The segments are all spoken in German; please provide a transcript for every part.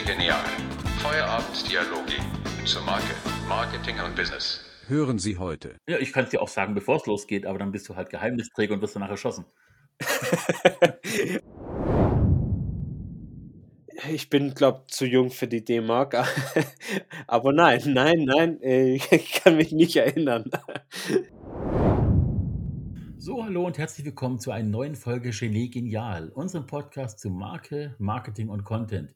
Genial. Feierabenddialoge zur Marke, Marketing und Business. Hören Sie heute. Ja, ich kann es dir auch sagen, bevor es losgeht, aber dann bist du halt Geheimnisträger und wirst danach erschossen. Ich bin, glaube zu jung für die D-Mark. Aber nein, nein, nein, äh, ich kann mich nicht erinnern. So, hallo und herzlich willkommen zu einer neuen Folge Genie Genial, unserem Podcast zu Marke, Marketing und Content.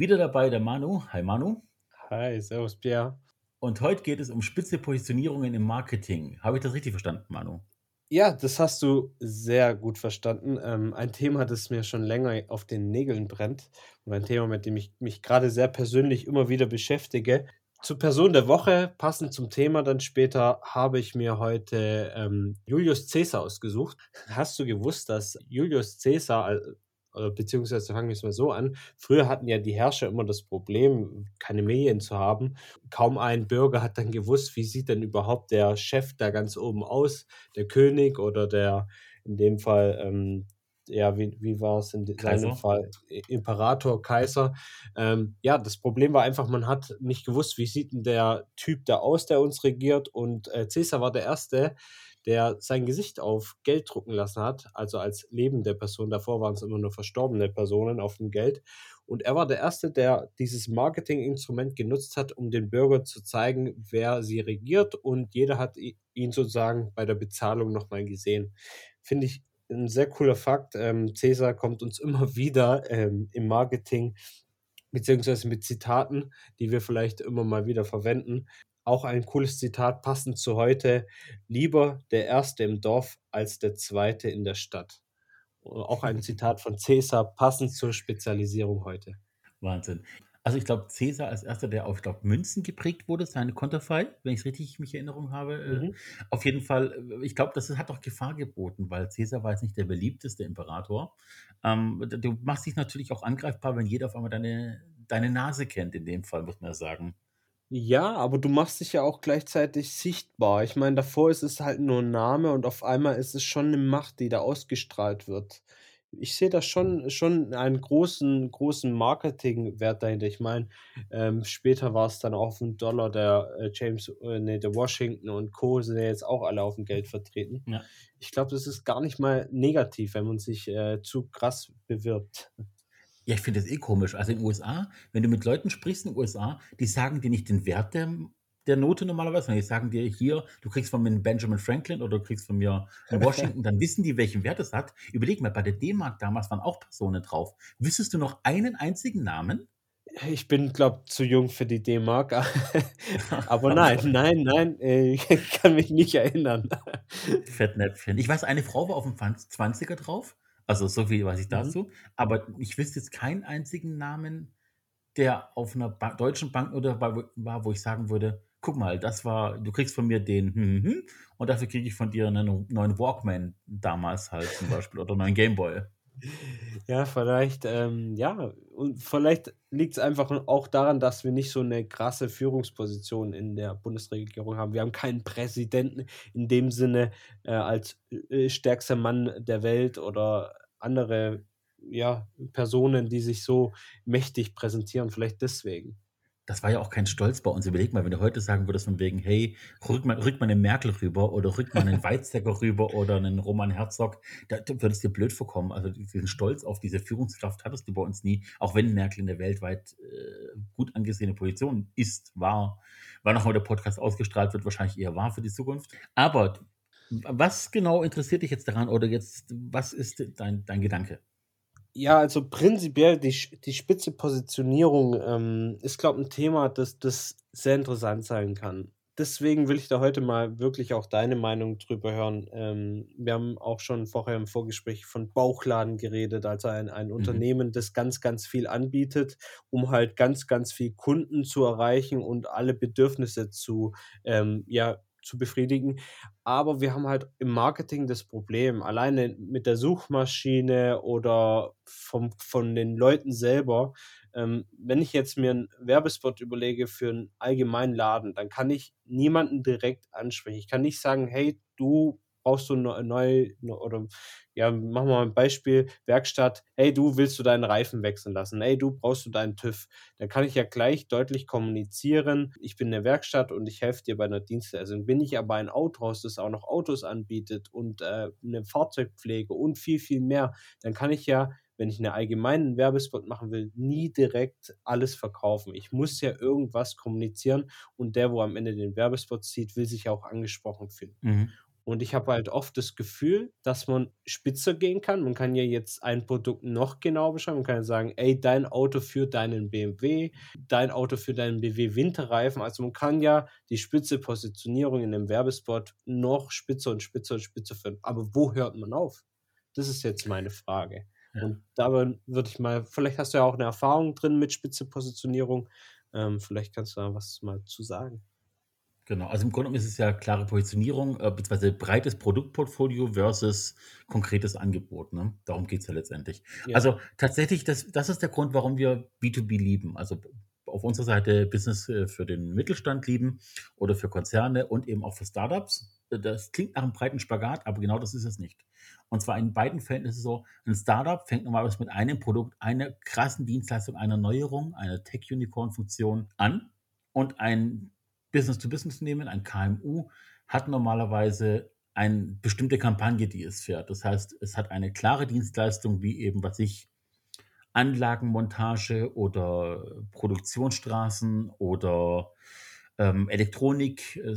Wieder dabei der Manu. Hi Manu. Hi, servus Pierre. Und heute geht es um spitze Positionierungen im Marketing. Habe ich das richtig verstanden, Manu? Ja, das hast du sehr gut verstanden. Ähm, ein Thema, das mir schon länger auf den Nägeln brennt und ein Thema, mit dem ich mich gerade sehr persönlich immer wieder beschäftige. Zur Person der Woche, passend zum Thema dann später, habe ich mir heute ähm, Julius Caesar ausgesucht. Hast du gewusst, dass Julius Caesar, äh, beziehungsweise fangen wir es mal so an, früher hatten ja die Herrscher immer das Problem, keine Medien zu haben. Kaum ein Bürger hat dann gewusst, wie sieht denn überhaupt der Chef da ganz oben aus, der König oder der, in dem Fall ähm, ja, wie, wie war es in seinem Fall? Imperator, Kaiser. Ähm, ja, das Problem war einfach, man hat nicht gewusst, wie sieht denn der Typ da aus, der uns regiert. Und äh, Caesar war der Erste, der sein Gesicht auf Geld drucken lassen hat, also als lebende Person. Davor waren es immer nur verstorbene Personen auf dem Geld. Und er war der Erste, der dieses Marketinginstrument genutzt hat, um den Bürger zu zeigen, wer sie regiert. Und jeder hat ihn sozusagen bei der Bezahlung nochmal gesehen. Finde ich ein sehr cooler Fakt. Ähm, Cäsar kommt uns immer wieder ähm, im Marketing beziehungsweise mit Zitaten, die wir vielleicht immer mal wieder verwenden. Auch ein cooles Zitat passend zu heute. Lieber der Erste im Dorf als der Zweite in der Stadt. Auch ein Zitat von Cäsar passend zur Spezialisierung heute. Wahnsinn. Also ich glaube, Cäsar als erster, der auf, glaub, Münzen geprägt wurde, seine Konterfei, wenn ich es richtig mich Erinnerung habe. Äh, mhm. Auf jeden Fall, äh, ich glaube, das hat auch Gefahr geboten, weil Cäsar war jetzt nicht der beliebteste Imperator. Ähm, du machst dich natürlich auch angreifbar, wenn jeder auf einmal deine, deine Nase kennt, in dem Fall, muss man sagen. Ja, aber du machst dich ja auch gleichzeitig sichtbar. Ich meine, davor ist es halt nur ein Name und auf einmal ist es schon eine Macht, die da ausgestrahlt wird ich sehe da schon schon einen großen großen Marketingwert dahinter. Ich meine, ähm, später war es dann auch ein Dollar, der, äh, James äh, ne, der Washington und Co. sind ja jetzt auch alle auf dem Geld vertreten. Ja. Ich glaube, das ist gar nicht mal negativ, wenn man sich, äh, zu krass bewirbt. Ja, ich finde das eh komisch. Also in den USA, wenn du mit Leuten sprichst in den USA, die sagen dir nicht den Wert der der Note normalerweise. Wenn ich sagen dir hier, du kriegst von mir einen Benjamin Franklin oder du kriegst von mir einen Washington, dann wissen die, welchen Wert es hat. Überleg mal, bei der D-Mark damals waren auch Personen drauf. Wüsstest du noch einen einzigen Namen? Ich bin, glaube zu jung für die D-Mark. Aber nein, nein, nein, ich kann mich nicht erinnern. Fettnäpfchen. Ich weiß, eine Frau war auf dem 20er drauf. Also so viel weiß ich mhm. dazu. Mhm. Aber ich wüsste jetzt keinen einzigen Namen, der auf einer ba deutschen Bank oder war, wo ich sagen würde, guck mal, das war, du kriegst von mir den hm, hm, hm und dafür kriege ich von dir einen neuen Walkman damals halt zum Beispiel oder einen neuen Gameboy. Ja, vielleicht, ähm, ja, und vielleicht liegt es einfach auch daran, dass wir nicht so eine krasse Führungsposition in der Bundesregierung haben. Wir haben keinen Präsidenten in dem Sinne äh, als äh, stärkster Mann der Welt oder andere ja, Personen, die sich so mächtig präsentieren, vielleicht deswegen das war ja auch kein Stolz bei uns. Überleg mal, wenn du heute sagen würdest von wegen, hey, rück mal, rück mal eine Merkel rüber oder rück mal einen Weizsäcker rüber oder einen Roman Herzog, da, da würdest dir blöd vorkommen. Also diesen Stolz auf diese Führungskraft hattest du bei uns nie, auch wenn Merkel in der weltweit äh, gut angesehene Position ist, war, war noch mal der Podcast ausgestrahlt wird, wahrscheinlich eher wahr für die Zukunft. Aber was genau interessiert dich jetzt daran oder jetzt, was ist dein, dein Gedanke? Ja, also prinzipiell die, die spitze Positionierung ähm, ist, glaube ich, ein Thema, das, das sehr interessant sein kann. Deswegen will ich da heute mal wirklich auch deine Meinung drüber hören. Ähm, wir haben auch schon vorher im Vorgespräch von Bauchladen geredet, also ein, ein mhm. Unternehmen, das ganz, ganz viel anbietet, um halt ganz, ganz viel Kunden zu erreichen und alle Bedürfnisse zu ähm, ja, zu befriedigen. Aber wir haben halt im Marketing das Problem, alleine mit der Suchmaschine oder vom, von den Leuten selber. Ähm, wenn ich jetzt mir einen Werbespot überlege für einen allgemeinen Laden, dann kann ich niemanden direkt ansprechen. Ich kann nicht sagen, hey, du brauchst du neu, neu oder ja, machen wir mal ein Beispiel, Werkstatt, hey, du willst du deinen Reifen wechseln lassen, hey, du brauchst du deinen TÜV. Dann kann ich ja gleich deutlich kommunizieren, ich bin eine Werkstatt und ich helfe dir bei einer Dienstleistung. Bin ich aber ein Autohaus, das auch noch Autos anbietet und äh, eine Fahrzeugpflege und viel, viel mehr, dann kann ich ja wenn ich einen allgemeinen Werbespot machen will, nie direkt alles verkaufen. Ich muss ja irgendwas kommunizieren und der, wo am Ende den Werbespot sieht, will sich auch angesprochen fühlen. Mhm. Und ich habe halt oft das Gefühl, dass man spitzer gehen kann. Man kann ja jetzt ein Produkt noch genau beschreiben. Man kann ja sagen, ey, dein Auto für deinen BMW, dein Auto für deinen BMW Winterreifen. Also man kann ja die spitze Positionierung in einem Werbespot noch spitzer und spitzer und spitzer führen. Aber wo hört man auf? Das ist jetzt meine Frage. Ja. Und dabei würde ich mal, vielleicht hast du ja auch eine Erfahrung drin mit spitze Positionierung. Ähm, vielleicht kannst du da was mal zu sagen. Genau, also im Grunde genommen ist es ja klare Positionierung, äh, beziehungsweise breites Produktportfolio versus konkretes Angebot. Ne? Darum geht es ja letztendlich. Ja. Also tatsächlich, das, das ist der Grund, warum wir B2B lieben. Also auf unserer Seite Business äh, für den Mittelstand lieben oder für Konzerne und eben auch für Startups. Das klingt nach einem breiten Spagat, aber genau das ist es nicht. Und zwar in beiden Fällen ist es so, ein Startup fängt normalerweise mit einem Produkt, einer krassen Dienstleistung, einer Neuerung, einer Tech-Unicorn-Funktion an und ein Business-to-Business-Unternehmen, ein KMU, hat normalerweise eine bestimmte Kampagne, die es fährt. Das heißt, es hat eine klare Dienstleistung, wie eben, was ich, Anlagenmontage oder Produktionsstraßen oder ähm, Elektronik, äh,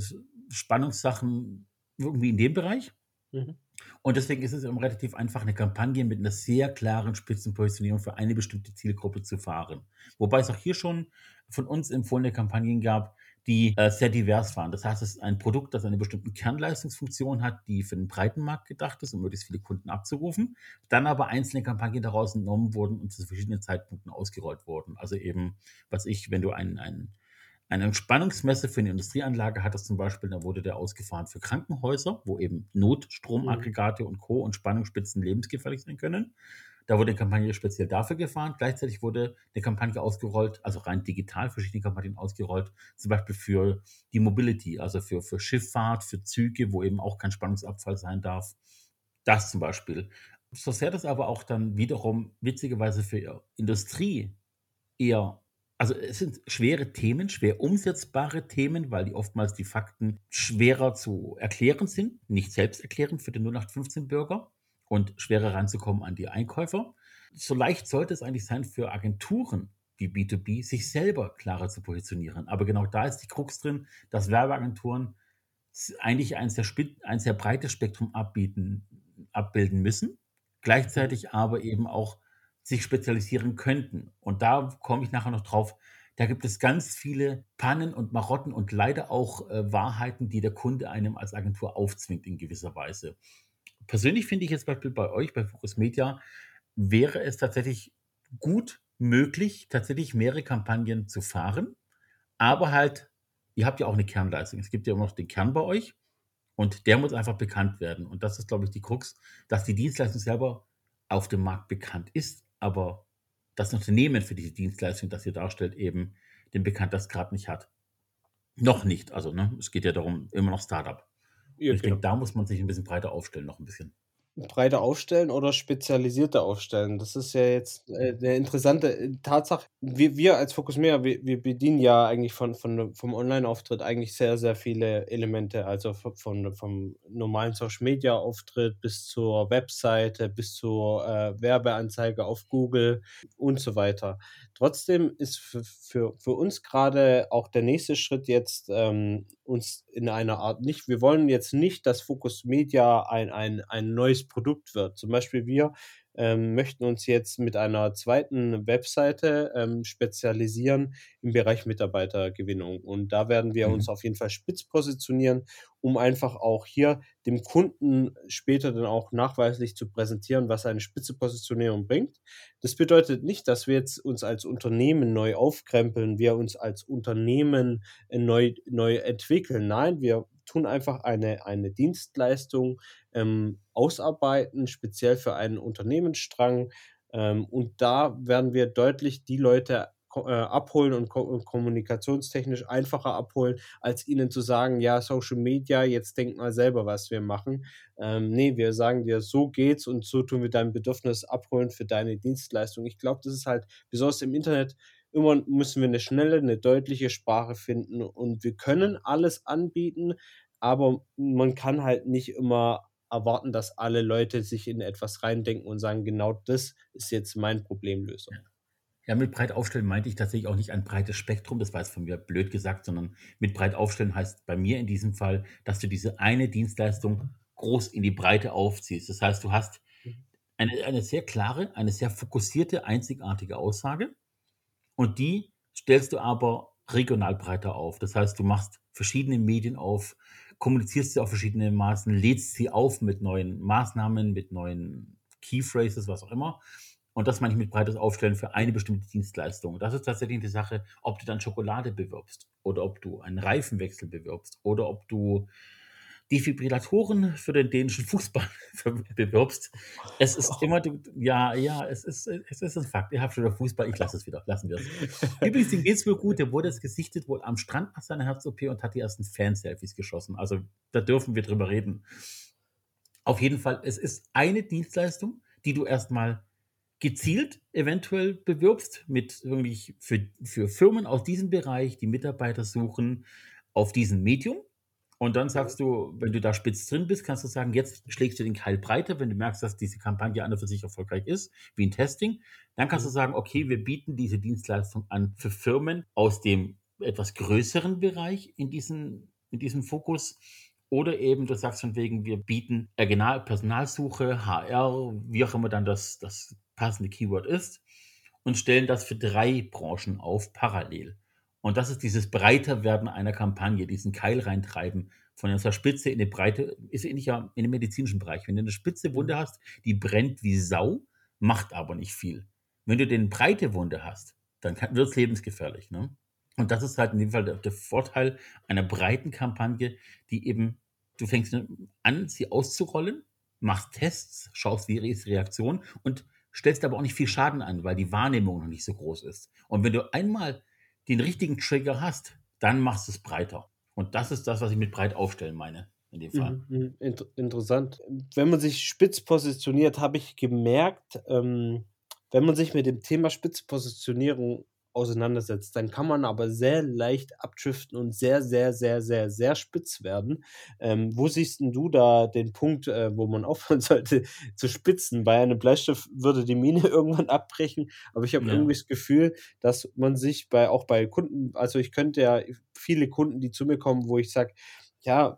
Spannungssachen, irgendwie in dem Bereich. Mhm. Und deswegen ist es eben relativ einfach, eine Kampagne mit einer sehr klaren Spitzenpositionierung für eine bestimmte Zielgruppe zu fahren. Wobei es auch hier schon von uns empfohlene Kampagnen gab, die äh, sehr divers waren. Das heißt, es ist ein Produkt, das eine bestimmte Kernleistungsfunktion hat, die für den breiten Markt gedacht ist, um möglichst viele Kunden abzurufen. Dann aber einzelne Kampagnen daraus entnommen wurden und zu verschiedenen Zeitpunkten ausgerollt wurden. Also eben, was ich, wenn du ein, ein eine Entspannungsmesse für eine Industrieanlage hat das zum Beispiel, da wurde der ausgefahren für Krankenhäuser, wo eben Notstromaggregate und Co. und Spannungsspitzen lebensgefährlich sein können. Da wurde eine Kampagne speziell dafür gefahren. Gleichzeitig wurde eine Kampagne ausgerollt, also rein digital verschiedene Kampagnen ausgerollt, zum Beispiel für die Mobility, also für, für Schifffahrt, für Züge, wo eben auch kein Spannungsabfall sein darf. Das zum Beispiel. So sehr das aber auch dann wiederum witzigerweise für Industrie eher also es sind schwere Themen, schwer umsetzbare Themen, weil die oftmals die Fakten schwerer zu erklären sind, nicht selbsterklärend für den 0815-Bürger und schwerer ranzukommen an die Einkäufer. So leicht sollte es eigentlich sein für Agenturen wie B2B, sich selber klarer zu positionieren. Aber genau da ist die Krux drin, dass Werbeagenturen eigentlich ein sehr, ein sehr breites Spektrum abbieten, abbilden müssen, gleichzeitig aber eben auch sich spezialisieren könnten. Und da komme ich nachher noch drauf. Da gibt es ganz viele Pannen und Marotten und leider auch äh, Wahrheiten, die der Kunde einem als Agentur aufzwingt in gewisser Weise. Persönlich finde ich jetzt Beispiel bei euch, bei Focus Media, wäre es tatsächlich gut möglich, tatsächlich mehrere Kampagnen zu fahren, aber halt, ihr habt ja auch eine Kernleistung. Es gibt ja immer noch den Kern bei euch und der muss einfach bekannt werden. Und das ist, glaube ich, die Krux, dass die Dienstleistung selber auf dem Markt bekannt ist, aber das Unternehmen für diese Dienstleistung, das ihr darstellt, eben den Bekanntheitsgrad nicht hat. Noch nicht. Also, ne, es geht ja darum, immer noch Startup. Ja, ich genau. denke, da muss man sich ein bisschen breiter aufstellen, noch ein bisschen breiter aufstellen oder spezialisierter aufstellen? Das ist ja jetzt äh, eine interessante äh, Tatsache. Wir, wir als Focus Media, wir, wir bedienen ja eigentlich von, von, vom Online-Auftritt eigentlich sehr, sehr viele Elemente. Also von, vom normalen Social-Media-Auftritt bis zur Webseite, bis zur äh, Werbeanzeige auf Google und so weiter. Trotzdem ist für, für, für uns gerade auch der nächste Schritt jetzt ähm, uns in einer Art nicht, wir wollen jetzt nicht, dass Focus Media ein, ein, ein neues Produkt wird. Zum Beispiel wir ähm, möchten uns jetzt mit einer zweiten Webseite ähm, spezialisieren im Bereich Mitarbeitergewinnung. Und da werden wir mhm. uns auf jeden Fall spitz positionieren, um einfach auch hier dem Kunden später dann auch nachweislich zu präsentieren, was eine spitze Positionierung bringt. Das bedeutet nicht, dass wir jetzt uns als Unternehmen neu aufkrempeln, wir uns als Unternehmen äh, neu, neu entwickeln. Nein, wir tun einfach eine, eine Dienstleistung ähm, ausarbeiten, speziell für einen Unternehmensstrang. Ähm, und da werden wir deutlich die Leute äh, abholen und ko kommunikationstechnisch einfacher abholen, als ihnen zu sagen, ja, Social Media, jetzt denk mal selber, was wir machen. Ähm, ne, wir sagen dir, so geht's und so tun wir dein Bedürfnis abholen für deine Dienstleistung. Ich glaube, das ist halt besonders im Internet immer müssen wir eine schnelle, eine deutliche Sprache finden und wir können alles anbieten, aber man kann halt nicht immer erwarten, dass alle Leute sich in etwas reindenken und sagen, genau das ist jetzt mein Problemlöser. Ja, mit breit aufstellen meinte ich tatsächlich auch nicht ein breites Spektrum, das war jetzt von mir blöd gesagt, sondern mit breit aufstellen heißt bei mir in diesem Fall, dass du diese eine Dienstleistung groß in die Breite aufziehst. Das heißt, du hast mhm. eine, eine sehr klare, eine sehr fokussierte, einzigartige Aussage und die stellst du aber regional breiter auf. Das heißt, du machst verschiedene Medien auf, kommunizierst sie auf verschiedene Maßen, lädst sie auf mit neuen Maßnahmen, mit neuen Keyphrases, was auch immer. Und das meine ich mit breites Aufstellen für eine bestimmte Dienstleistung. Das ist tatsächlich die Sache, ob du dann Schokolade bewirbst oder ob du einen Reifenwechsel bewirbst oder ob du Defibrillatoren für den dänischen Fußball bewirbst. Es ist immer, ja, ja, es ist, es ist ein Fakt. Ihr habt schon Fußball, ich lasse es wieder, lassen wir es. Übrigens, dem geht es wohl gut. Der wurde jetzt gesichtet wohl am Strand nach seiner Herz-OP und hat die ersten Fan-Selfies geschossen. Also da dürfen wir drüber reden. Auf jeden Fall, es ist eine Dienstleistung, die du erstmal gezielt eventuell bewirbst mit irgendwie für, für Firmen aus diesem Bereich, die Mitarbeiter suchen auf diesem Medium und dann sagst du, wenn du da spitz drin bist, kannst du sagen, jetzt schlägst du den Keil breiter, wenn du merkst, dass diese Kampagne an und für sich erfolgreich ist, wie ein Testing. Dann kannst du mhm. sagen, okay, wir bieten diese Dienstleistung an für Firmen aus dem etwas größeren Bereich in, diesen, in diesem Fokus. Oder eben, du sagst von wegen, wir bieten Personalsuche, HR, wie auch immer dann das, das passende Keyword ist, und stellen das für drei Branchen auf parallel. Und das ist dieses Breiterwerden einer Kampagne, diesen Keil reintreiben von der Spitze in die Breite, ist ähnlich ja in dem medizinischen Bereich. Wenn du eine spitze. Wunde hast, die brennt wie Sau, macht aber nicht viel. Wenn du den breite Wunde hast, dann wird es lebensgefährlich. Ne? Und das ist halt in dem Fall der, der, Vorteil einer breiten Kampagne, die eben, du fängst an, sie auszurollen, machst Tests, schaust, wie ist die Reaktion und stellst aber auch nicht viel Schaden an, weil die Wahrnehmung noch nicht so groß ist. Und wenn du einmal den richtigen Trigger hast, dann machst du es breiter. Und das ist das, was ich mit breit aufstellen meine. In dem Fall. Mhm, mhm. Inter interessant. Wenn man sich spitz positioniert, habe ich gemerkt, ähm, wenn man sich mit dem Thema Spitzpositionierung auseinandersetzt, dann kann man aber sehr leicht abdriften und sehr, sehr, sehr, sehr, sehr spitz werden. Ähm, wo siehst du da den Punkt, äh, wo man aufhören sollte zu spitzen? Bei einem Bleistift würde die Mine irgendwann abbrechen, aber ich habe ja. irgendwie das Gefühl, dass man sich bei auch bei Kunden, also ich könnte ja viele Kunden, die zu mir kommen, wo ich sage, ja,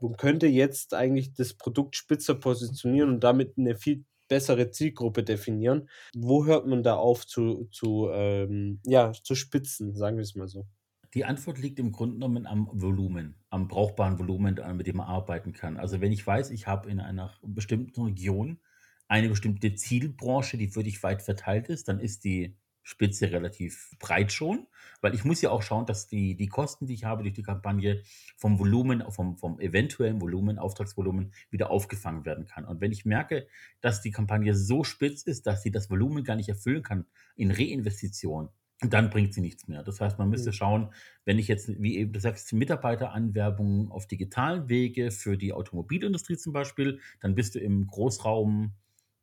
man könnte jetzt eigentlich das Produkt spitzer positionieren und damit eine viel bessere Zielgruppe definieren. Wo hört man da auf zu, zu, ähm, ja, zu spitzen, sagen wir es mal so? Die Antwort liegt im Grunde genommen am Volumen, am brauchbaren Volumen, mit dem man arbeiten kann. Also wenn ich weiß, ich habe in einer bestimmten Region eine bestimmte Zielbranche, die wirklich weit verteilt ist, dann ist die Spitze relativ breit schon, weil ich muss ja auch schauen, dass die, die Kosten, die ich habe durch die Kampagne, vom Volumen, vom, vom eventuellen Volumen, Auftragsvolumen wieder aufgefangen werden kann. Und wenn ich merke, dass die Kampagne so spitz ist, dass sie das Volumen gar nicht erfüllen kann in Reinvestition, dann bringt sie nichts mehr. Das heißt, man müsste mhm. schauen, wenn ich jetzt, wie eben du sagst, Mitarbeiteranwerbung auf digitalen Wege für die Automobilindustrie zum Beispiel, dann bist du im Großraum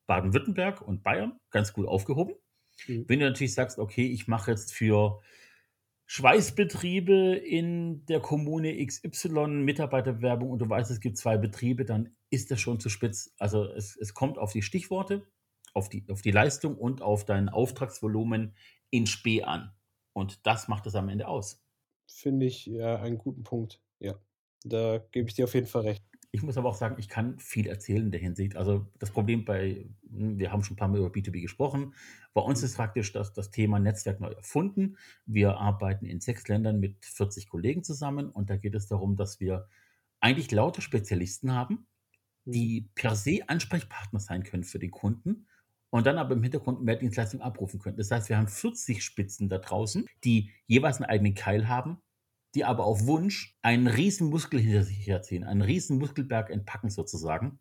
Baden-Württemberg und Bayern ganz gut aufgehoben. Mhm. Wenn du natürlich sagst, okay, ich mache jetzt für Schweißbetriebe in der Kommune XY Mitarbeiterwerbung und du weißt, es gibt zwei Betriebe, dann ist das schon zu spitz. Also es, es kommt auf die Stichworte, auf die, auf die Leistung und auf dein Auftragsvolumen in Spee an. Und das macht es am Ende aus. Finde ich ja einen guten Punkt. Ja, da gebe ich dir auf jeden Fall recht. Ich muss aber auch sagen, ich kann viel erzählen in der Hinsicht. Also das Problem bei, hm, wir haben schon ein paar Mal über B2B gesprochen. Bei uns ist praktisch das, das Thema Netzwerk neu erfunden. Wir arbeiten in sechs Ländern mit 40 Kollegen zusammen und da geht es darum, dass wir eigentlich lauter Spezialisten haben, die per se Ansprechpartner sein können für den Kunden und dann aber im Hintergrund mehr Dienstleistungen abrufen können. Das heißt, wir haben 40 Spitzen da draußen, die jeweils einen eigenen Keil haben, die aber auf Wunsch einen riesen Muskel hinter sich herziehen, einen riesen Muskelberg entpacken sozusagen.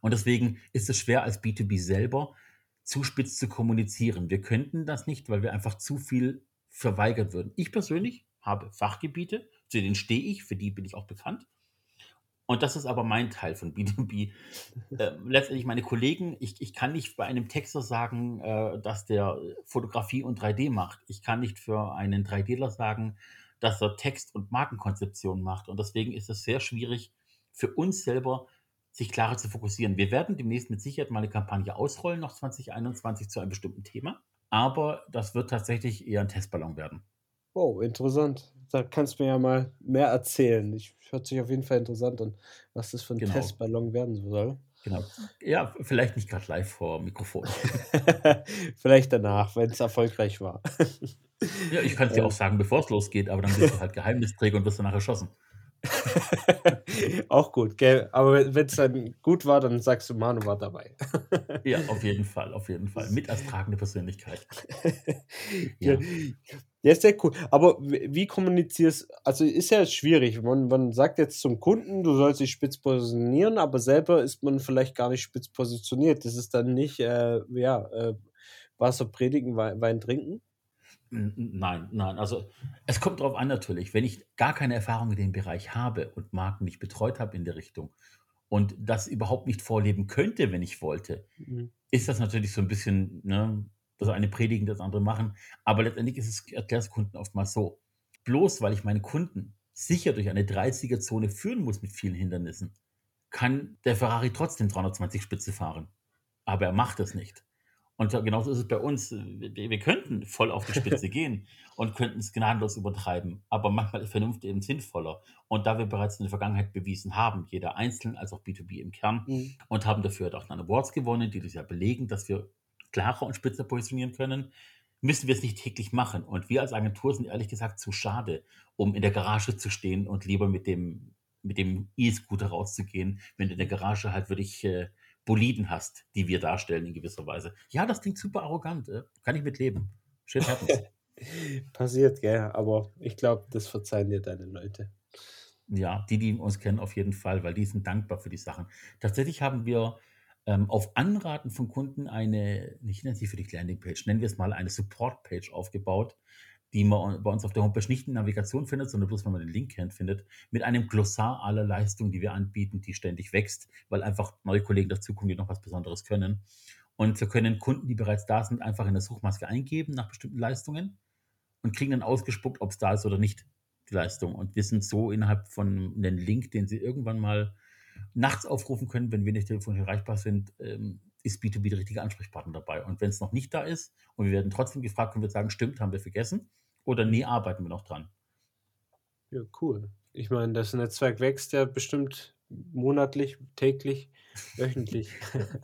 Und deswegen ist es schwer als B2B selber zu spitz zu kommunizieren. Wir könnten das nicht, weil wir einfach zu viel verweigert würden. Ich persönlich habe Fachgebiete, zu denen stehe ich, für die bin ich auch bekannt. Und das ist aber mein Teil von B2B. Äh, letztendlich meine Kollegen, ich, ich kann nicht bei einem Texter sagen, äh, dass der Fotografie und 3D macht. Ich kann nicht für einen 3Dler sagen, dass er Text- und Markenkonzeption macht. Und deswegen ist es sehr schwierig für uns selber, sich klarer zu fokussieren. Wir werden demnächst mit Sicherheit mal eine Kampagne ausrollen, noch 2021 zu einem bestimmten Thema. Aber das wird tatsächlich eher ein Testballon werden. Oh, interessant. Da kannst du mir ja mal mehr erzählen. Ich hört sich auf jeden Fall interessant an, was das für ein Genau. Testballon werden soll. Genau. Ja, vielleicht nicht gerade live vor Mikrofon. Vielleicht danach, wenn es erfolgreich war. Ja, ich kann es dir auch sagen, bevor es losgeht, aber dann bist du halt Geheimnisträger und wirst danach erschossen. Auch gut, gell? Aber wenn es dann gut war, dann sagst du, Manu war dabei. Ja, auf jeden Fall, auf jeden Fall. Mit als tragende Persönlichkeit. ja. Ja. ja, sehr cool. Aber wie wie kommunizierst Also ist ja schwierig. Man, man sagt jetzt zum Kunden, du sollst dich spitz positionieren, aber selber ist man vielleicht gar nicht spitz positioniert. Das ist dann nicht, äh, ja, äh, Wasser predigen, Wein, Wein trinken. Nein, nein. Also es kommt darauf an natürlich, wenn ich gar keine Erfahrung in dem Bereich habe und Marken nicht betreut habe in der Richtung und das überhaupt nicht vorleben könnte, wenn ich wollte, Mhm. ist das natürlich so ein bisschen, ne, das eine predigen, das andere machen. Aber letztendlich ist es, erklärt Kunden oftmals so. Bloß weil ich meine Kunden sicher durch eine 30er-Zone führen muss mit vielen Hindernissen, kann der Ferrari trotzdem 320 Spitze fahren. Aber er macht es nicht. Und genauso ist es bei uns. Wir, wir könnten voll auf die Spitze gehen und könnten es gnadenlos übertreiben. Aber manchmal ist Vernunft eben sinnvoller. Und da wir bereits in der Vergangenheit bewiesen haben, jeder einzeln als auch B2B im Kern, Mhm. und haben dafür auch dann Awards gewonnen, die das ja belegen, dass wir klarer und spitzer positionieren können, müssen wir es nicht täglich machen. Und wir als Agentur sind ehrlich gesagt zu schade, um in der Garage zu stehen und lieber mit dem, mit dem E-Scooter rauszugehen, wenn du in der Garage halt wirklich äh, Boliden hast, die wir darstellen in gewisser Weise. Ja, das klingt super arrogant. Äh? Kann ich mitleben. Shit happens. Passiert, gell? Aber ich glaube, das verzeihen dir deine Leute. Ja, die, die uns kennen, auf jeden Fall, weil die sind dankbar für die Sachen. Tatsächlich haben wir ähm, auf Anraten von Kunden eine, ich nenne sie für die Landingpage, nennen wir es mal eine Support-Page aufgebaut, die man bei uns auf der Homepage nicht in Navigation findet, sondern bloß, wenn man den Link kennt, findet, mit einem Glossar aller Leistungen, die wir anbieten, die ständig wächst, weil einfach neue Kollegen dazukommen, die noch was Besonderes können. Und wir können Kunden, die bereits da sind, einfach in der Suchmaske eingeben nach bestimmten Leistungen und kriegen dann ausgespuckt, ob es da ist oder nicht, die Leistung. Und wissen so innerhalb von einem Link, den sie irgendwann mal nachts aufrufen können, wenn wir nicht telefonisch erreichbar sind, ähm, ist B2B der richtige Ansprechpartner dabei. Und wenn es noch nicht da ist und wir werden trotzdem gefragt, können wir sagen, stimmt, haben wir vergessen oder nee, arbeiten wir noch dran. Ja, cool. Ich meine, das Netzwerk wächst ja bestimmt monatlich, täglich, wöchentlich.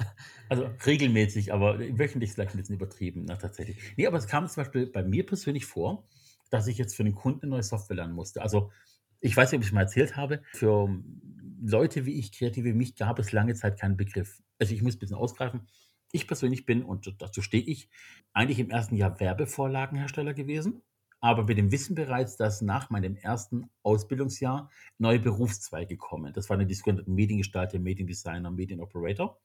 Also regelmäßig, aber wöchentlich ist vielleicht ein bisschen übertrieben, na, tatsächlich. Nee, aber es kam zum Beispiel bei mir persönlich vor, dass ich jetzt für den Kunden eine neue Software lernen musste. Also ich weiß nicht, ob ich es mal erzählt habe, für Leute wie ich, Kreative wie mich, gab es lange Zeit keinen Begriff. Also ich muss ein bisschen ausgreifen. Ich persönlich bin, und dazu stehe ich, eigentlich im ersten Jahr Werbevorlagenhersteller gewesen, aber dem Wissen bereits, dass nach meinem ersten Ausbildungsjahr neue Berufszweige kommen. Das waren die sogenannten Mediengestalter, Mediendesigner, Medienoperator.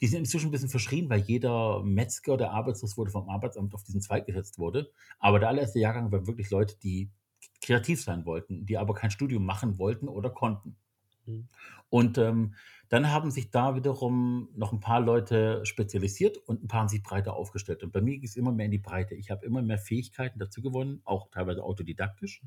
Die sind inzwischen ein bisschen verschrien, weil jeder Metzger, der arbeitslos wurde, vom Arbeitsamt auf diesen Zweig gesetzt wurde. Aber der allererste Jahrgang waren wirklich Leute, die kreativ sein wollten, die aber kein Studium machen wollten oder konnten. Mhm. Und ähm, dann haben sich da wiederum noch ein paar Leute spezialisiert und ein paar haben sich breiter aufgestellt. Und bei mir ging es immer mehr in die Breite. Ich habe immer mehr Fähigkeiten dazu gewonnen, auch teilweise autodidaktisch,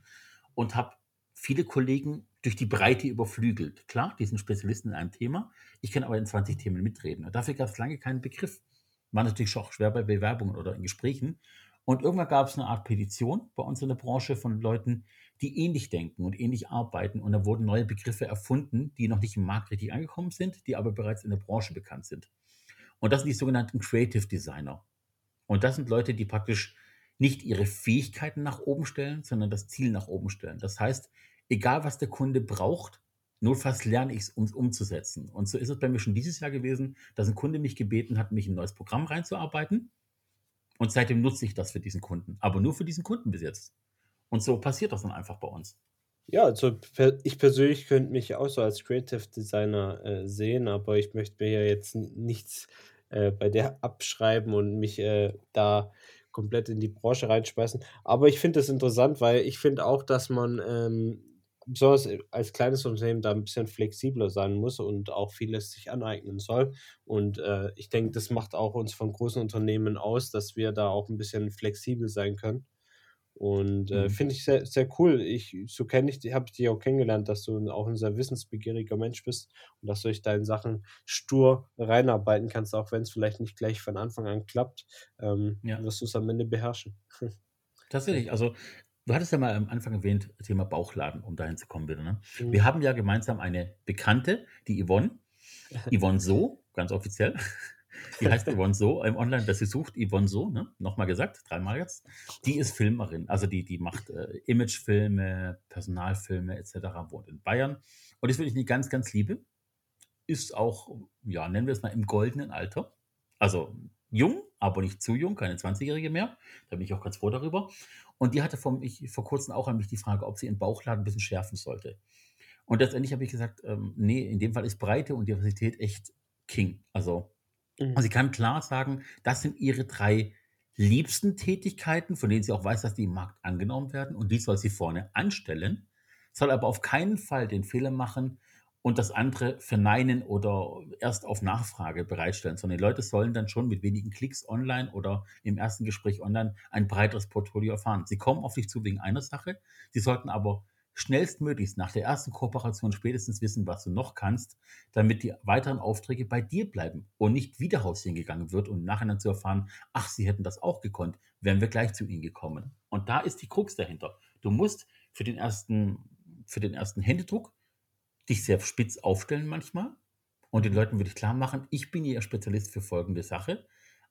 und habe viele Kollegen durch die Breite überflügelt. Klar, die sind Spezialisten in einem Thema. Ich kann aber in 20 Themen mitreden. Und dafür gab es lange keinen Begriff. War natürlich auch schwer bei Bewerbungen oder in Gesprächen. Und irgendwann gab es eine Art Petition bei uns in der Branche von Leuten, die ähnlich denken und ähnlich arbeiten. Und da wurden neue Begriffe erfunden, die noch nicht im Markt richtig angekommen sind, die aber bereits in der Branche bekannt sind. Und das sind die sogenannten Creative Designer. Und das sind Leute, die praktisch nicht ihre Fähigkeiten nach oben stellen, sondern das Ziel nach oben stellen. Das heißt, egal was der Kunde braucht, notfalls lerne ich es, um es umzusetzen. Und so ist es bei mir schon dieses Jahr gewesen, dass ein Kunde mich gebeten hat, mich in ein neues Programm reinzuarbeiten. Und seitdem nutze ich das für diesen Kunden. Aber nur für diesen Kunden bis jetzt. Und so passiert das dann einfach bei uns. Ja, also ich persönlich könnte mich auch so als Creative Designer äh, sehen, aber ich möchte mir ja jetzt nichts äh, bei der abschreiben und mich, äh, da komplett in die Branche reinschmeißen. Aber ich finde das interessant, weil ich finde auch, dass man, ähm, besonders, äh, als kleines Unternehmen da ein bisschen flexibler sein muss und auch vieles sich aneignen soll. Und, äh, ich denke, das macht auch uns von großen Unternehmen aus, dass wir da auch ein bisschen flexibel sein können. Und, äh, Mhm. finde ich sehr sehr cool. Ich so kenne ich habe ich dich auch kennengelernt, dass du auch 'n sehr wissensbegieriger Mensch bist und dass du dich da in Sachen stur reinarbeiten kannst, auch wenn's vielleicht nicht gleich von Anfang an klappt, ähm, Ja. wirst du's am Ende beherrschen. Tatsächlich, also, du hattest ja mal am Anfang erwähnt, Thema Bauchladen, um dahin zu kommen wieder, ne? Mhm. Wir haben ja gemeinsam eine Bekannte, die Yvonne. Yvonne So, ganz offiziell. Die heißt Yvonne So im Online, wer sie sucht, Yvonne So, ne? Noch mal gesagt, dreimal jetzt. Die ist Filmerin, also die die macht, äh, Imagefilme, Personalfilme et cetera, wohnt in Bayern und ist wirklich 'ne ganz, ganz Liebe. Ist auch, ja, nennen wir es mal im goldenen Alter. Also, jung, aber nicht zu jung, keine 20-Jährige mehr. Da bin ich auch ganz froh darüber. Und die hatte vor mich vor Kurzem auch an mich die Frage, ob sie ihren Bauchladen 'n bisschen schärfen sollte. Und letztendlich habe ich gesagt, ähm, ne, in dem Fall ist Breite und Diversität echt King. Also, Mhm. sie kann klar sagen, das sind ihre 3 liebsten Tätigkeiten, von denen sie auch weiß, dass die im Markt angenommen werden und die soll sie vorne anstellen, soll aber auf keinen Fall den Fehler machen und das andere verneinen oder erst auf Nachfrage bereitstellen, sondern die Leute sollen dann schon mit wenigen Klicks online oder im ersten Gespräch online ein breiteres Portfolio erfahren. Sie kommen auf dich zu wegen einer Sache, sie sollten aber schnellstmöglichst nach der ersten Kooperation spätestens wissen, was du noch kannst, damit die weiteren Aufträge bei dir bleiben und nicht wieder hausieren gegangen wird und im Nachhinein zu erfahren: „Ach, sie hätten das auch gekonnt, wären wir gleich zu ihnen gekommen.“ Und da ist die Krux dahinter. Du musst für den ersten für den ersten Händedruck dich sehr spitz aufstellen manchmal und den. Leuten wirklich klar machen: „Ich bin Ihr Spezialist für folgende Sache.“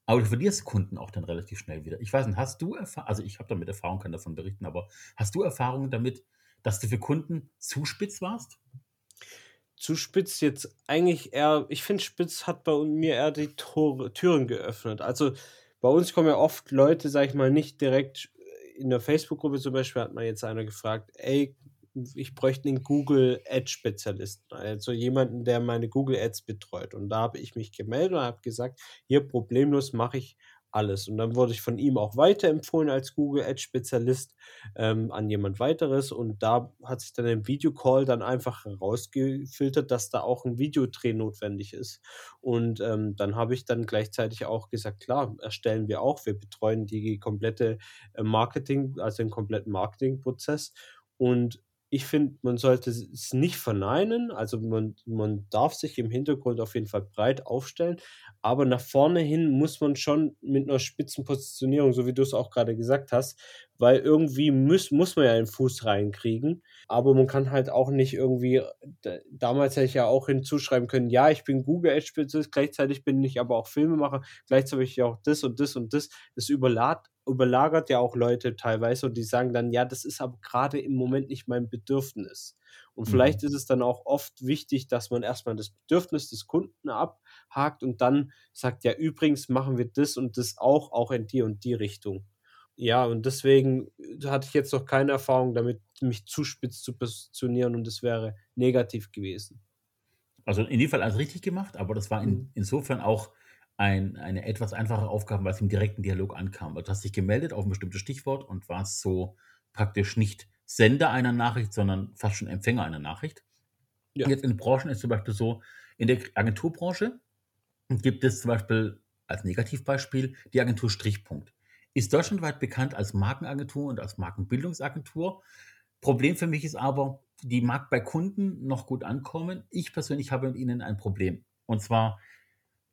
Aber du verlierst Kunden auch dann relativ schnell wieder. Ich weiß nicht, hast du Erfa also, ich habe damit Erfahrung, kann davon berichten, aber hast du Erfahrungen damit, dass du für Kunden zu spitz warst? Zu spitz jetzt eigentlich eher ich finde, spitz hat bei mir eher die Tore Türen geöffnet. Also, bei uns kommen ja oft Leute, sage ich mal, nicht direkt in der Facebook-Gruppe zum Beispiel hat mal jetzt einer gefragt: „Ey, ich bräuchte 'nen Google Ads Spezialisten, also jemanden, der meine Google Ads betreut.“ Und da habe ich mich gemeldet und habe gesagt: „Hier, problemlos mache ich alles.“ Und dann wurde ich von ihm auch weiterempfohlen als Google Ads Spezialist, ähm, an jemand weiteres und da hat sich dann im Videocall dann einfach herausgefiltert, dass da auch 'n Videodreh notwendig ist. Und, ähm, dann habe ich dann gleichzeitig auch gesagt: „Klar, erstellen wir auch.“ Wir betreuen die komplette, äh, Marketing also den kompletten Marketingprozess. Und ich finde, man sollte es es nicht verneinen. Also, man man darf sich im Hintergrund auf jeden Fall breit aufstellen, aber nach vorne hin muss man schon mit 'ner spitzen Positionierung, so wie du's auch grade gesagt hast, weil irgendwie müss muss man ja den Fuß reinkriegen, aber man kann halt auch nicht irgendwie d damals hätte ich ja auch hinzuschreiben können: „Ja, ich bin Google Ads Spezialist, gleichzeitig bin ich aber auch Filmemacher, gleichzeitig auch das und das und das.“ Das überlad überlagert ja auch Leute teilweise und die sagen dann: „Ja, das ist aber grade im Moment nicht mein Bedürfnis.“ Und vielleicht Mhm. ist es dann auch oft wichtig, dass man erst mal das Bedürfnis des Kunden abhakt und dann sagt: „Ja, übrigens machen wir das und das auch, auch in die und die Richtung.“ Ja, und deswegen, äh, hatte ich jetzt noch keine Erfahrung damit, mich zu spitz zu positionieren und das wäre negativ gewesen. Also, in dem Fall alles richtig gemacht, aber das war in Mhm. insofern auch ein eine etwas einfache Aufgabe, weil's im direkten Dialog ankam. Du hast dich gemeldet auf 'n bestimmtes Stichwort und warst so praktisch nicht Sender einer Nachricht, sondern fast schon Empfänger einer Nachricht. Ja. Jetzt in Branchen ist zum Beispiel so, in der Agenturbranche gibt es zum Beispiel als Negativbeispiel die Agentur Strichpunkt. Ist deutschlandweit bekannt als Markenagentur und als Markenbildungsagentur. Problem für mich ist aber, die mag bei Kunden noch gut ankommen. Ich persönlich habe mit ihnen ein Problem. Und zwar,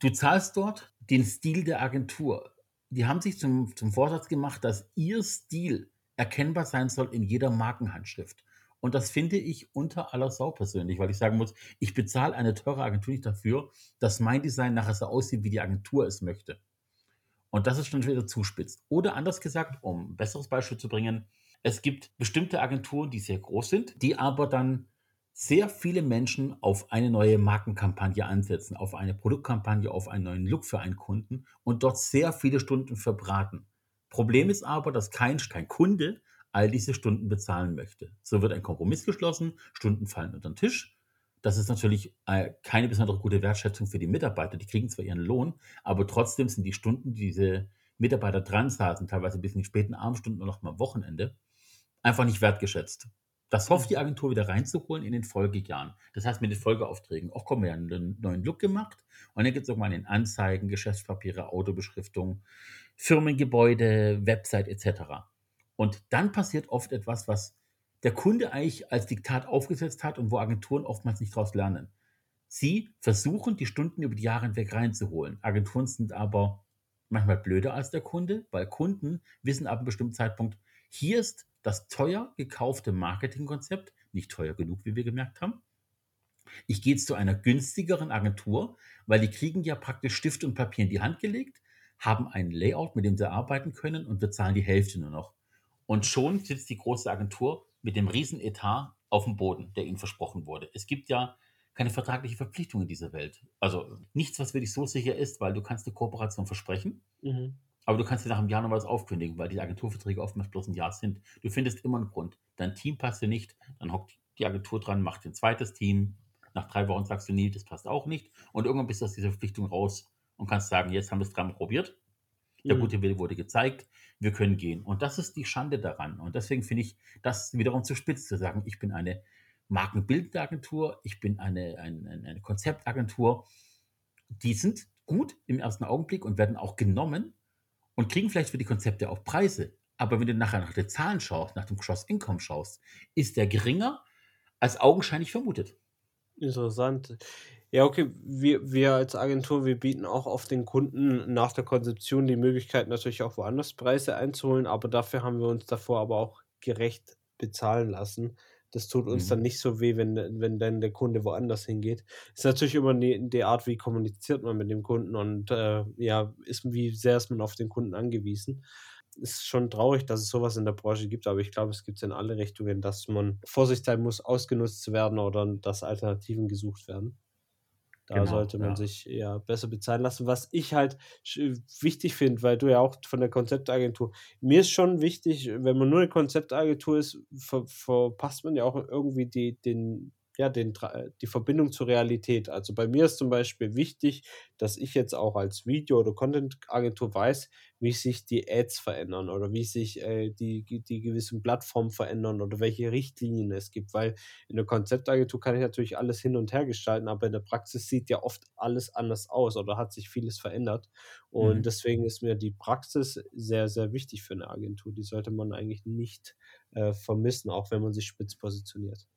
du zahlst dort den Stil der Agentur. Die haben sich zum zum Vorsatz gemacht, dass ihr Stil erkennbar sein soll in jeder Markenhandschrift. Und das finde ich unter aller Sau persönlich, weil ich sagen muss, ich bezahle eine teure Agentur nicht dafür, dass mein Design nachher so aussieht, wie die Agentur es möchte. Und das ist schon wieder zu spitz. Oder anders gesagt, um 'n besseres Beispiel zu bringen, es gibt bestimmte Agenturen, die sehr groß sind, die aber dann sehr viele Menschen auf eine neue Markenkampagne ansetzen, auf eine Produktkampagne, auf einen neuen Look für einen Kunden und dort sehr viele Stunden für braten. Problem ist aber, dass kein kein Kunde all diese Stunden bezahlen möchte. So wird ein Kompromiss geschlossen, Stunden fallen unter 'n Tisch. das ist natürlich äh, keine besondere gute Wertschätzung für die Mitarbeiter. Die kriegen zwar ihren Lohn, aber trotzdem sind die Stunden, die diese Mitarbeiter dran saßen, teilweise bis in die späten Abendstunden und noch mal am Wochenende, einfach nicht wertgeschätzt. Das hofft die Agentur wieder reinzuholen in den Folgejahren. Das heißt, mit den Folgeaufträgen. Auch kommen wir einen neuen Look gemacht. Und dann gibt es irgendwann in Anzeigen, Geschäftspapiere, Autobeschriftung, Firmengebäude, Website etc. Und dann passiert oft etwas, was der Kunde eigentlich als Diktat aufgesetzt hat und wo Agenturen oftmals nicht daraus lernen. Sie versuchen, die Stunden über die Jahre hinweg reinzuholen. Agenturen sind aber manchmal blöder als der Kunde, weil Kunden wissen ab einem bestimmten Zeitpunkt, hier ist das teuer gekaufte Marketingkonzept, nicht teuer genug, wie wir gemerkt haben. Ich gehe jetzt zu einer günstigeren Agentur, weil die kriegen ja praktisch Stift und Papier in die Hand gelegt, haben ein Layout, mit dem sie arbeiten können und wir zahlen die Hälfte nur noch. Und schon sitzt die große Agentur mit dem Riesenetat auf dem Boden, der ihnen versprochen wurde. Es gibt ja keine vertragliche Verpflichtung in dieser Welt. Also nichts, was wirklich so sicher ist, weil du kannst eine Kooperation versprechen, Mhm. Aber du kannst dir nach einem Jahr noch was aufkündigen, weil die Agenturverträge oftmals bloß ein Jahr sind. Du findest immer einen Grund. Dein Team passt dir nicht, dann hockt die Agentur dran, macht ein zweites Team. Nach drei Wochen sagst du, nee, das passt auch nicht. Und irgendwann bist du aus dieser Verpflichtung raus und kannst sagen, jetzt haben wir es dreimal probiert. Der Mhm. gute Wille wurde gezeigt, wir können gehen. Und das ist die Schande daran. Und deswegen finde ich das wiederum zu spitz zu sagen, ich bin eine markenbildende Agentur, ich bin eine, ein- ein- eine Konzeptagentur. Die sind gut im ersten Augenblick und werden auch genommen und kriegen vielleicht für die Konzepte auch Preise. Aber wenn du nachher nach den Zahlen schaust, nach dem Cross-Income schaust, ist der geringer als augenscheinlich vermutet. Interessant. Ja, okay, wir, wir als Agentur, wir bieten auch auf den Kunden nach der Konzeption die Möglichkeit, natürlich auch woanders Preise einzuholen, aber dafür haben wir uns davor aber auch gerecht bezahlen lassen. Das tut uns Mhm. dann nicht so weh, wenn, wenn dann der Kunde woanders hingeht. Ist natürlich immer die, die Art, wie kommuniziert man mit dem Kunden und äh, ja, ist, wie sehr ist man auf den Kunden angewiesen. Ist schon traurig, dass es sowas in der Branche gibt, aber ich glaube, es gibt es in alle Richtungen, dass man vorsichtig sein muss, ausgenutzt zu werden oder dass Alternativen gesucht werden. Da Genau, sollte man ja. sich ja besser bezahlen lassen. Was ich halt sch- wichtig finde, weil du ja auch von der Konzeptagentur, mir ist schon wichtig, wenn man nur eine Konzeptagentur ist, ver verpasst man ja auch irgendwie die, den, ja, den, Tra- die Verbindung zur Realität. Also bei mir ist zum Beispiel wichtig, dass ich jetzt auch als Video- oder Content-Agentur weiß, wie sich die Ads verändern oder wie sich äh, die, die gewissen Plattformen verändern oder welche Richtlinien es gibt, weil in der Konzeptagentur kann ich natürlich alles hin und her gestalten, aber in der Praxis sieht ja oft alles anders aus oder hat sich vieles verändert. Und Mhm. deswegen ist mir die Praxis sehr, sehr wichtig für eine Agentur. Die sollte man eigentlich nicht äh, vermissen, auch wenn man sich spitz positioniert.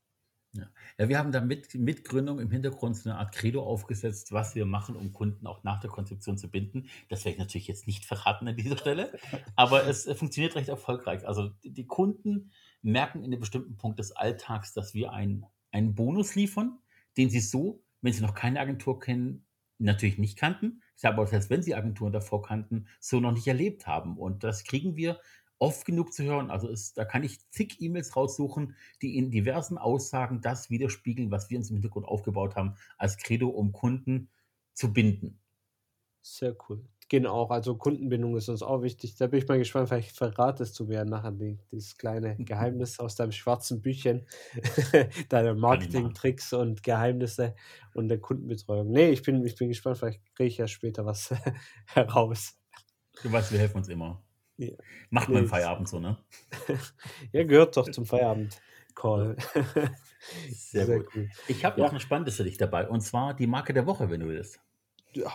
Ja. ja, wir haben da mit, mit Gründung im Hintergrund so eine Art Credo aufgesetzt, was wir machen, um Kunden auch nach der Konzeption zu binden. Das werde ich natürlich jetzt nicht verraten an dieser Stelle, aber es äh, funktioniert recht erfolgreich. Also die Kunden merken in einem bestimmten Punkt des Alltags, dass wir ein, einen Bonus liefern, den sie so, wenn sie noch keine Agentur kennen, natürlich nicht kannten. Ich sage aber, selbst wenn sie Agenturen davor kannten, so noch nicht erlebt haben. Und das kriegen wir oft genug zu hören. Also es, da kann ich zig E-Mails raussuchen, die in diversen Aussagen das widerspiegeln, was wir uns im Hintergrund aufgebaut haben, als Credo, um Kunden zu binden. Sehr cool. Genau, auch, also Kundenbindung ist uns auch wichtig. Da bin ich mal gespannt, vielleicht verratest du mir nachher die, dieses kleine Geheimnis aus deinem schwarzen Büchchen, deine. Marketing-Tricks und Geheimnisse und der Kundenbetreuung. Nee, ich bin, ich bin gespannt, vielleicht kriege ich ja später was heraus. Du weißt, wir helfen uns immer. Ja. Macht man im Feierabend so, ne? ja, gehört doch zum Feierabend-Call. Sehr Sehr gut. cool. Ich habe Ja. noch ein Spannendes für dich dabei, und zwar die Marke der Woche, wenn du willst.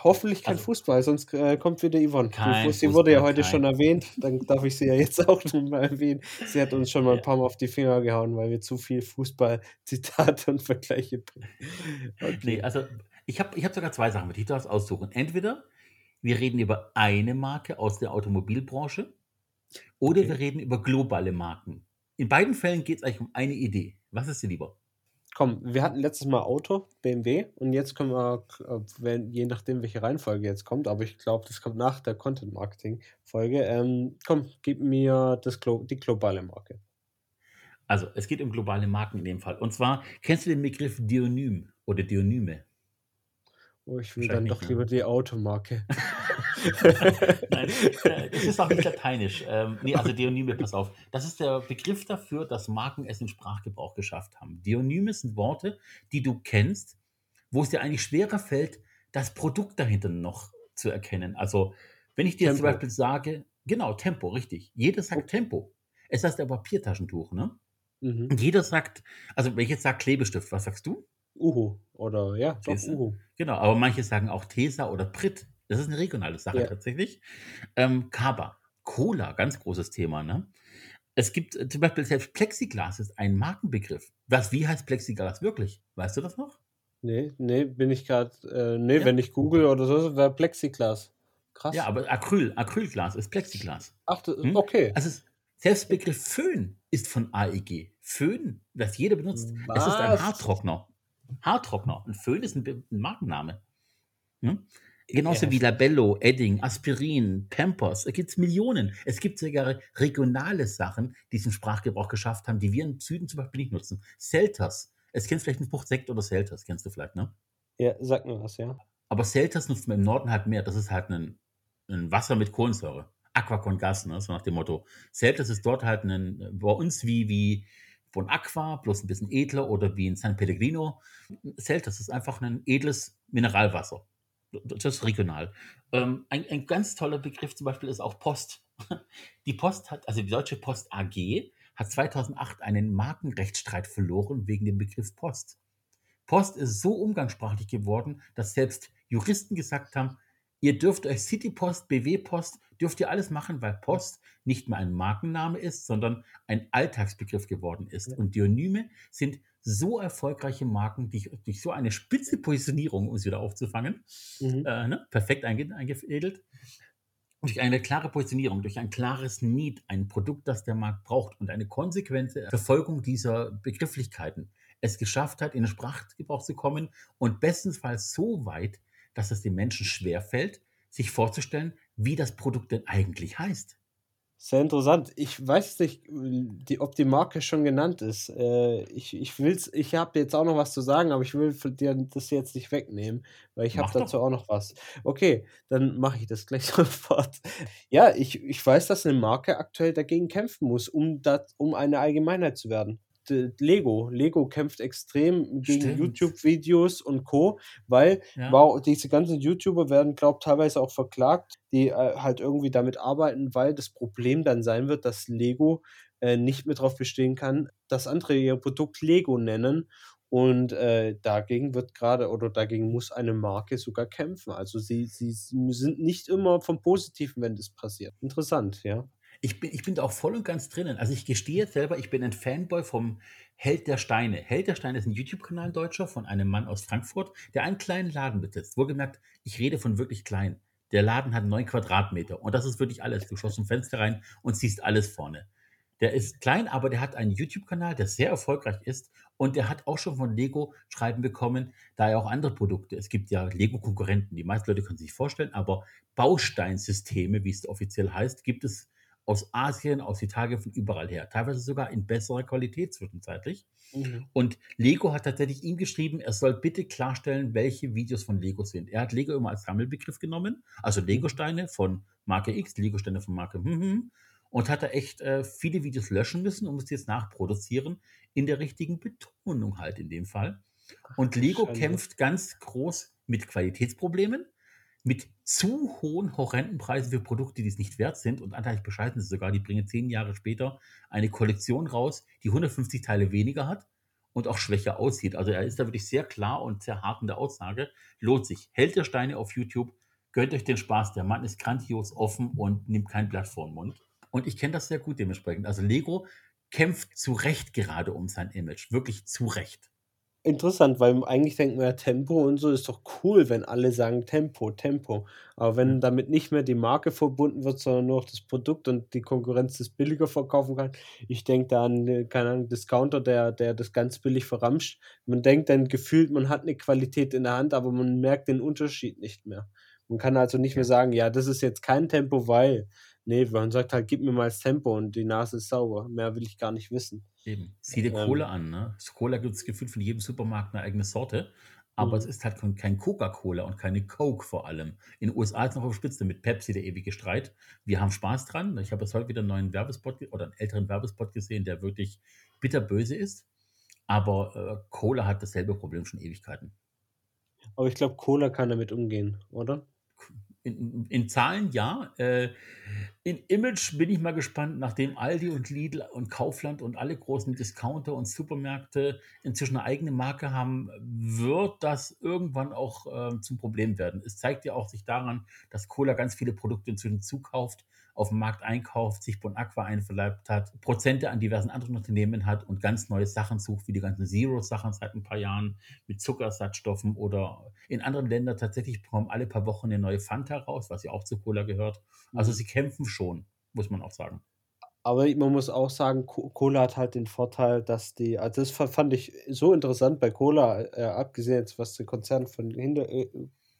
Hoffentlich kein Also- Fußball, sonst äh, kommt wieder Yvonne. Kein Die, sie wurde ja Fußball, heute kein- schon erwähnt, dann darf ich sie ja jetzt auch noch mal erwähnen. Sie hat uns schon mal ein paar Mal auf die Finger gehauen, weil wir zu viel Fußball-Zitate und Vergleiche bringen. Okay. Nee, also ich habe ich hab sogar zwei Sachen mit, die darfst aussuchen. Entweder wir reden über eine Marke aus der Automobilbranche oder Okay. wir reden über globale Marken. In beiden Fällen geht es eigentlich um eine Idee. Was ist dir lieber? Komm, wir hatten letztes Mal Auto, BMW, und jetzt können wir, äh, wenn, je nachdem, welche Reihenfolge jetzt kommt, aber ich glaube, das kommt nach der Content-Marketing-Folge. Ähm, komm, gib mir das, die globale Marke. Also, es geht um globale Marken in dem Fall. Und zwar, kennst du den Begriff Deonym oder Deonyme? Oh, ich will dann doch lieber die Automarke. Nein, äh, das ist auch nicht lateinisch. Ähm, nee, also Deonyme, pass auf. Das ist der Begriff dafür, dass Marken es in Sprachgebrauch geschafft haben. Deonyme sind Worte, die du kennst, wo es dir eigentlich schwerer fällt, das Produkt dahinter noch zu erkennen. Also, wenn ich dir jetzt zum Tempo. Beispiel sage, genau, Tempo, richtig. Jeder sagt Oh. Tempo. Es heißt aber Papiertaschentuch, ne? Mhm. Und jeder sagt, also wenn ich jetzt sage Klebestift, was sagst du? Uhu. Oder ja, doch? Uhu. Genau, aber manche sagen auch Tesa oder Prit. Das ist eine regionale Sache Ja. tatsächlich. Ähm, Kaba, Cola, ganz großes Thema. Ne? Es gibt äh, zum Beispiel selbst Plexiglas ist ein Markenbegriff. Was, wie heißt Plexiglas wirklich? Weißt du das noch? Nee, nee, bin ich gerade. Äh, nee, Ja. wenn ich google oder so, wäre Plexiglas. Krass. Ja, aber Acryl, Acrylglas ist Plexiglas. Ach, Hm? okay. Also es- selbst Begriff Föhn ist von AEG. Föhn, das jeder benutzt. Es ist ein Was? Haartrockner. Haartrockner. Ein Föhn ist ein, ein Markenname. Hm? Genauso Ja. wie Labello, Edding, Aspirin, Pampers. Da gibt es Millionen. Es gibt sogar regionale Sachen, die es im Sprachgebrauch geschafft haben, die wir im Süden zum Beispiel nicht nutzen. Selters. Es kennst vielleicht einen Spruch Sekt oder Selters, kennst du vielleicht, ne? Ja, sag mir was, ja. Aber Selters nutzt man im Norden halt mehr. Das ist halt ein, ein Wasser mit Kohlensäure. Aqua con Gas, ne? so nach dem Motto. Selters ist dort halt ein, bei uns wie, wie von Aqua, bloß ein bisschen edler oder wie in San Pellegrino. Selters ist einfach ein edles Mineralwasser. Das ist regional. Ähm, ein, ein ganz toller Begriff zum Beispiel ist auch Post. Die Post hat, also die Deutsche Post AG, hat 2008 einen Markenrechtsstreit verloren wegen dem Begriff Post. Post ist so umgangssprachlich geworden, dass selbst Juristen gesagt haben, ihr dürft euch Citypost, BW-Post, dürft ihr alles machen, weil Post nicht mehr ein Markenname ist, sondern ein Alltagsbegriff geworden ist. Und Deonyme sind so erfolgreiche Marken, die durch so eine spitze Positionierung, um es wieder aufzufangen, Mhm. äh, ne, perfekt einge eingefädelt, durch eine klare Positionierung, durch ein klares Need, ein Produkt, das der Markt braucht und eine konsequente Verfolgung dieser Begrifflichkeiten es geschafft hat, in den Sprachgebrauch zu kommen und bestensfalls so weit, dass es den Menschen schwerfällt, sich vorzustellen, wie das Produkt denn eigentlich heißt. Sehr interessant. Ich weiß nicht, die, ob die Marke schon genannt ist. Äh, ich ich will's, ich habe jetzt auch noch was zu sagen, aber ich will dir das jetzt nicht wegnehmen, weil ich habe dazu auch noch was. Okay, dann mache ich das gleich sofort. Ja, ich, ich weiß, dass eine Marke aktuell dagegen kämpfen muss, um, dat, um eine Allgemeinheit zu werden. Lego. Lego kämpft extrem gegen Stimmt. YouTube-Videos und Co., weil Ja. Wow, diese ganzen YouTuber werden, glaube ich, teilweise auch verklagt, die äh, halt irgendwie damit arbeiten, weil das Problem dann sein wird, dass Lego äh, nicht mehr darauf bestehen kann, dass andere ihr Produkt Lego nennen. Und äh, dagegen wird gerade oder dagegen muss eine Marke sogar kämpfen. Also sie, sie sind nicht immer vom Positiven, wenn das passiert. Interessant, ja. Ich bin, ich bin da auch voll und ganz drinnen. Also ich gestehe jetzt selber, ich bin ein Fanboy vom Held der Steine. Held der Steine ist ein YouTube-Kanal Deutscher von einem Mann aus Frankfurt, der einen kleinen Laden besitzt. Wohlgemerkt, ich rede von wirklich klein. Der Laden hat neun Quadratmeter und das ist wirklich alles. Du schaust zum Fenster rein und siehst alles vorne. Der ist klein, aber der hat einen YouTube-Kanal, der sehr erfolgreich ist und der hat auch schon von Lego Schreiben bekommen, da er auch andere Produkte. Es gibt ja Lego-Konkurrenten, die meisten Leute können sich vorstellen, aber Bausteinsysteme, wie es offiziell heißt, gibt es aus Asien, aus Italien, von überall her. Teilweise sogar in besserer Qualität zwischenzeitlich. Mhm. Und Lego hat tatsächlich ihm geschrieben, er soll bitte klarstellen, welche Videos von Lego sind. Er hat Lego immer als Sammelbegriff genommen, also Lego-Steine von Marke X, Lego-Steine von Marke hm, hm, und hat da echt äh, viele Videos löschen müssen und muss jetzt nachproduzieren in der richtigen Betonung halt in dem Fall. Und Lego Schande. kämpft ganz groß mit Qualitätsproblemen, mit zu hohen, horrenden Preisen für Produkte, die es nicht wert sind. Und anteilig bescheiden sie sogar. Die bringen zehn Jahre später eine Kollektion raus, die 150 Teile weniger hat und auch schwächer aussieht. Also er ist da wirklich sehr klar und sehr hart in der Aussage. Lohnt sich. Hält der Steine auf YouTube. Gönnt euch den Spaß. Der Mann ist grandios offen und nimmt kein Blatt vor den Mund. Und ich kenne das sehr gut dementsprechend. Also Lego kämpft zu Recht gerade um sein Image. Wirklich zu Recht. Interessant, weil eigentlich denkt man ja, Tempo und so ist doch cool, wenn alle sagen Tempo, Tempo. Aber wenn damit nicht mehr die Marke verbunden wird, sondern nur noch das Produkt und die Konkurrenz das billiger verkaufen kann. Ich denke da an, äh, keine Ahnung, Discounter, der, der das ganz billig verramscht. Man denkt dann gefühlt, man hat eine Qualität in der Hand, aber man merkt den Unterschied nicht mehr. Man kann also nicht mehr sagen, ja, das ist jetzt kein Tempo, weil. Nee, man sagt halt, gib mir mal das Tempo und die Nase ist sauber. Mehr will ich gar nicht wissen. Eben. Sieh dir Ähm. Cola an. Ne? Cola gibt es gefühlt von jedem Supermarkt eine eigene Sorte. aber es Mhm. ist halt kein Coca-Cola und keine Coke vor allem. In den USA ist noch auf Spitze mit Pepsi der ewige Streit. Wir haben Spaß dran. Ich habe jetzt heute wieder 'n neuen Werbespot oder 'n älteren Werbespot gesehen, der wirklich bitterböse ist. Aber, äh, Cola hat dasselbe Problem schon Ewigkeiten. Aber ich glaube, Cola kann damit umgehen, oder? In in Zahlen ja. Äh, in Image bin ich mal gespannt, nachdem Aldi und Lidl und Kaufland und alle großen Discounter und Supermärkte inzwischen 'ne eigene Marke haben, wird das irgendwann auch, ähm, zum Problem werden. Es zeigt ja auch sich daran, dass Cola ganz viele Produkte inzwischen zukauft, aufm Markt einkauft, sich Bonaqua einverleibt hat, Prozente an diversen anderen Unternehmen hat und ganz neue Sachen sucht, wie die ganzen Zero-Sachen seit 'n paar Jahren mit Zuckerersatzstoffen oder in anderen Ländern tatsächlich kommen alle paar Wochen 'ne neue Fanta raus, was ja auch zu Cola gehört. Also, Mhm. sie kämpfen schon, muss man auch sagen. Aber man muss auch sagen, Co Cola hat halt den Vorteil, dass die also, das fa fand ich so interessant bei Cola, äh, abgesehen jetzt, was der Konzern von hinter äh,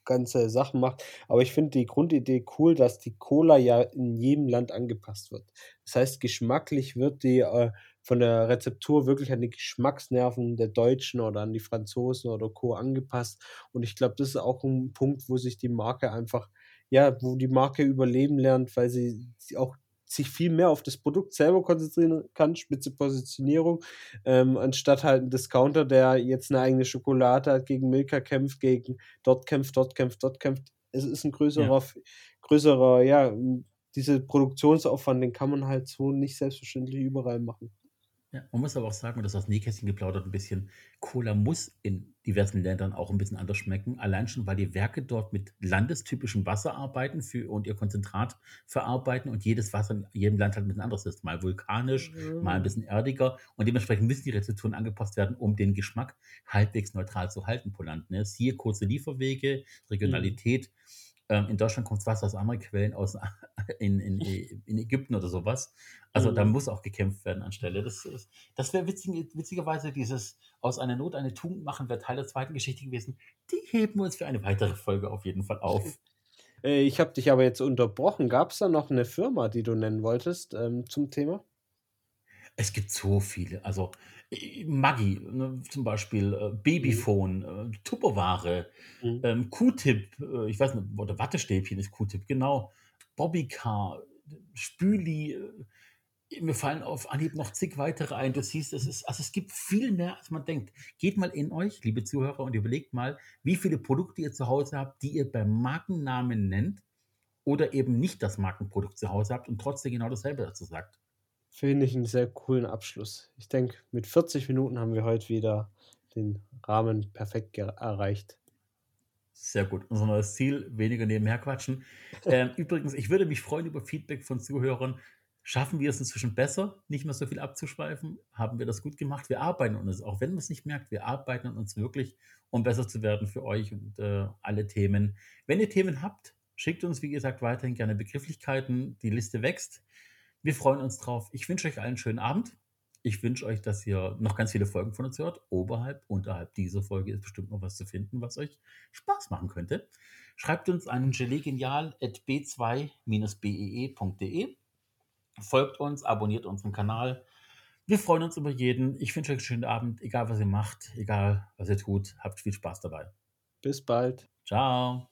ganze Sachen macht. Aber ich finde die Grundidee cool, dass die Cola ja in jedem Land angepasst wird. Das heißt, geschmacklich wird die, äh, von der Rezeptur wirklich an die Geschmacksnerven der Deutschen oder an die Franzosen oder Co. angepasst. Und ich glaube, das ist auch 'n Punkt, wo sich die Marke einfach ja, wo die Marke überleben lernt, weil sie auch sich viel mehr auf das Produkt selber konzentrieren kann, spitze Positionierung, ähm, anstatt halt 'n Discounter, der jetzt 'ne eigene Schokolade hat, gegen Milka kämpft, gegen dort kämpft, dort kämpft, dort kämpft. Es ist 'n Ja. größerer f größerer ja, diese Produktionsaufwand, den kann man halt so nicht selbstverständlich überall machen. Ja, man muss aber auch sagen, und das aus Nähkästchen geplaudert 'n bisschen, Cola muss in diversen Ländern auch 'n bisschen anders schmecken, allein schon, weil die Werke dort mit landestypischem Wasser arbeiten für und ihr Konzentrat verarbeiten und jedes Wasser in jedem Land halt 'n bisschen anders ist. Mal vulkanisch, mal 'n bisschen erdiger und dementsprechend müssen die Rezepturen angepasst werden, um den Geschmack halbwegs neutral zu halten pro Land, ne? Siehe kurze Lieferwege, Mhm. Regionalität. Ähm, in Deutschland kommt's Wasser aus anderen Quellen aus in in in Ägypten oder so was. Also, da Mhm. muss auch gekämpft werden anstelle. Das ist das wäre witzige witzigerweise dieses „Aus einer Not eine Tugend machen“ wäre Teil der zweiten Geschichte gewesen. Die heben wir uns für eine weitere Folge auf jeden Fall auf. Äh, ich habe dich aber jetzt unterbrochen. Gab's da noch 'ne Firma, die du nennen wolltest, ähm, zum Thema? Es gibt so viele. Also, Maggi, ne, zum Beispiel, äh, Mhm. Babyphon, äh, Tupperware, Mhm. ähm, Q-Tip, äh, ich weiß nicht, oder Wattestäbchen ist Q-Tip, genau. Bobbycar, Spüli, äh, mir fallen auf Anhieb noch zig weitere ein. Du siehst, es ist also, es gibt viel mehr, als man denkt. Geht mal in euch, liebe Zuhörer, und überlegt mal, wie viele Produkte ihr zu Hause habt, die ihr beim Markennamen nennt oder eben nicht das Markenprodukt zu Hause habt und trotzdem genau dasselbe dazu sagt. Finde ich 'n sehr coolen Abschluss. Ich denke, mit 40 Minuten haben wir heute wieder den Rahmen perfekt erreicht. Sehr gut. Unser neues Ziel, weniger nebenher quatschen. Ähm, übrigens, ich würde mich freuen über Feedback von Zuhörern. Schaffen wir es inzwischen besser, nicht mehr so viel abzuschweifen? Haben wir das gut gemacht? Wir arbeiten an uns, auch wenn man's nicht merkt, wir arbeiten an uns wirklich, um besser zu werden für euch und, äh, alle Themen. Wenn ihr Themen habt, schickt uns, wie gesagt, weiterhin gerne Begrifflichkeiten. Die Liste wächst. Wir freuen uns drauf. Ich wünsche euch allen 'n schönen Abend. Ich wünsche euch, dass ihr noch ganz viele Folgen von uns hört. Oberhalb, unterhalb dieser Folge ist bestimmt noch was zu finden, was euch Spaß machen könnte. Schreibt uns an gelegenial@b2-bee.de. Folgt uns, abonniert unseren Kanal. Wir freuen uns über jeden. Ich wünsche euch 'n schönen Abend, egal was ihr macht, egal was ihr tut. Habt viel Spaß dabei. Bis bald. Tschau.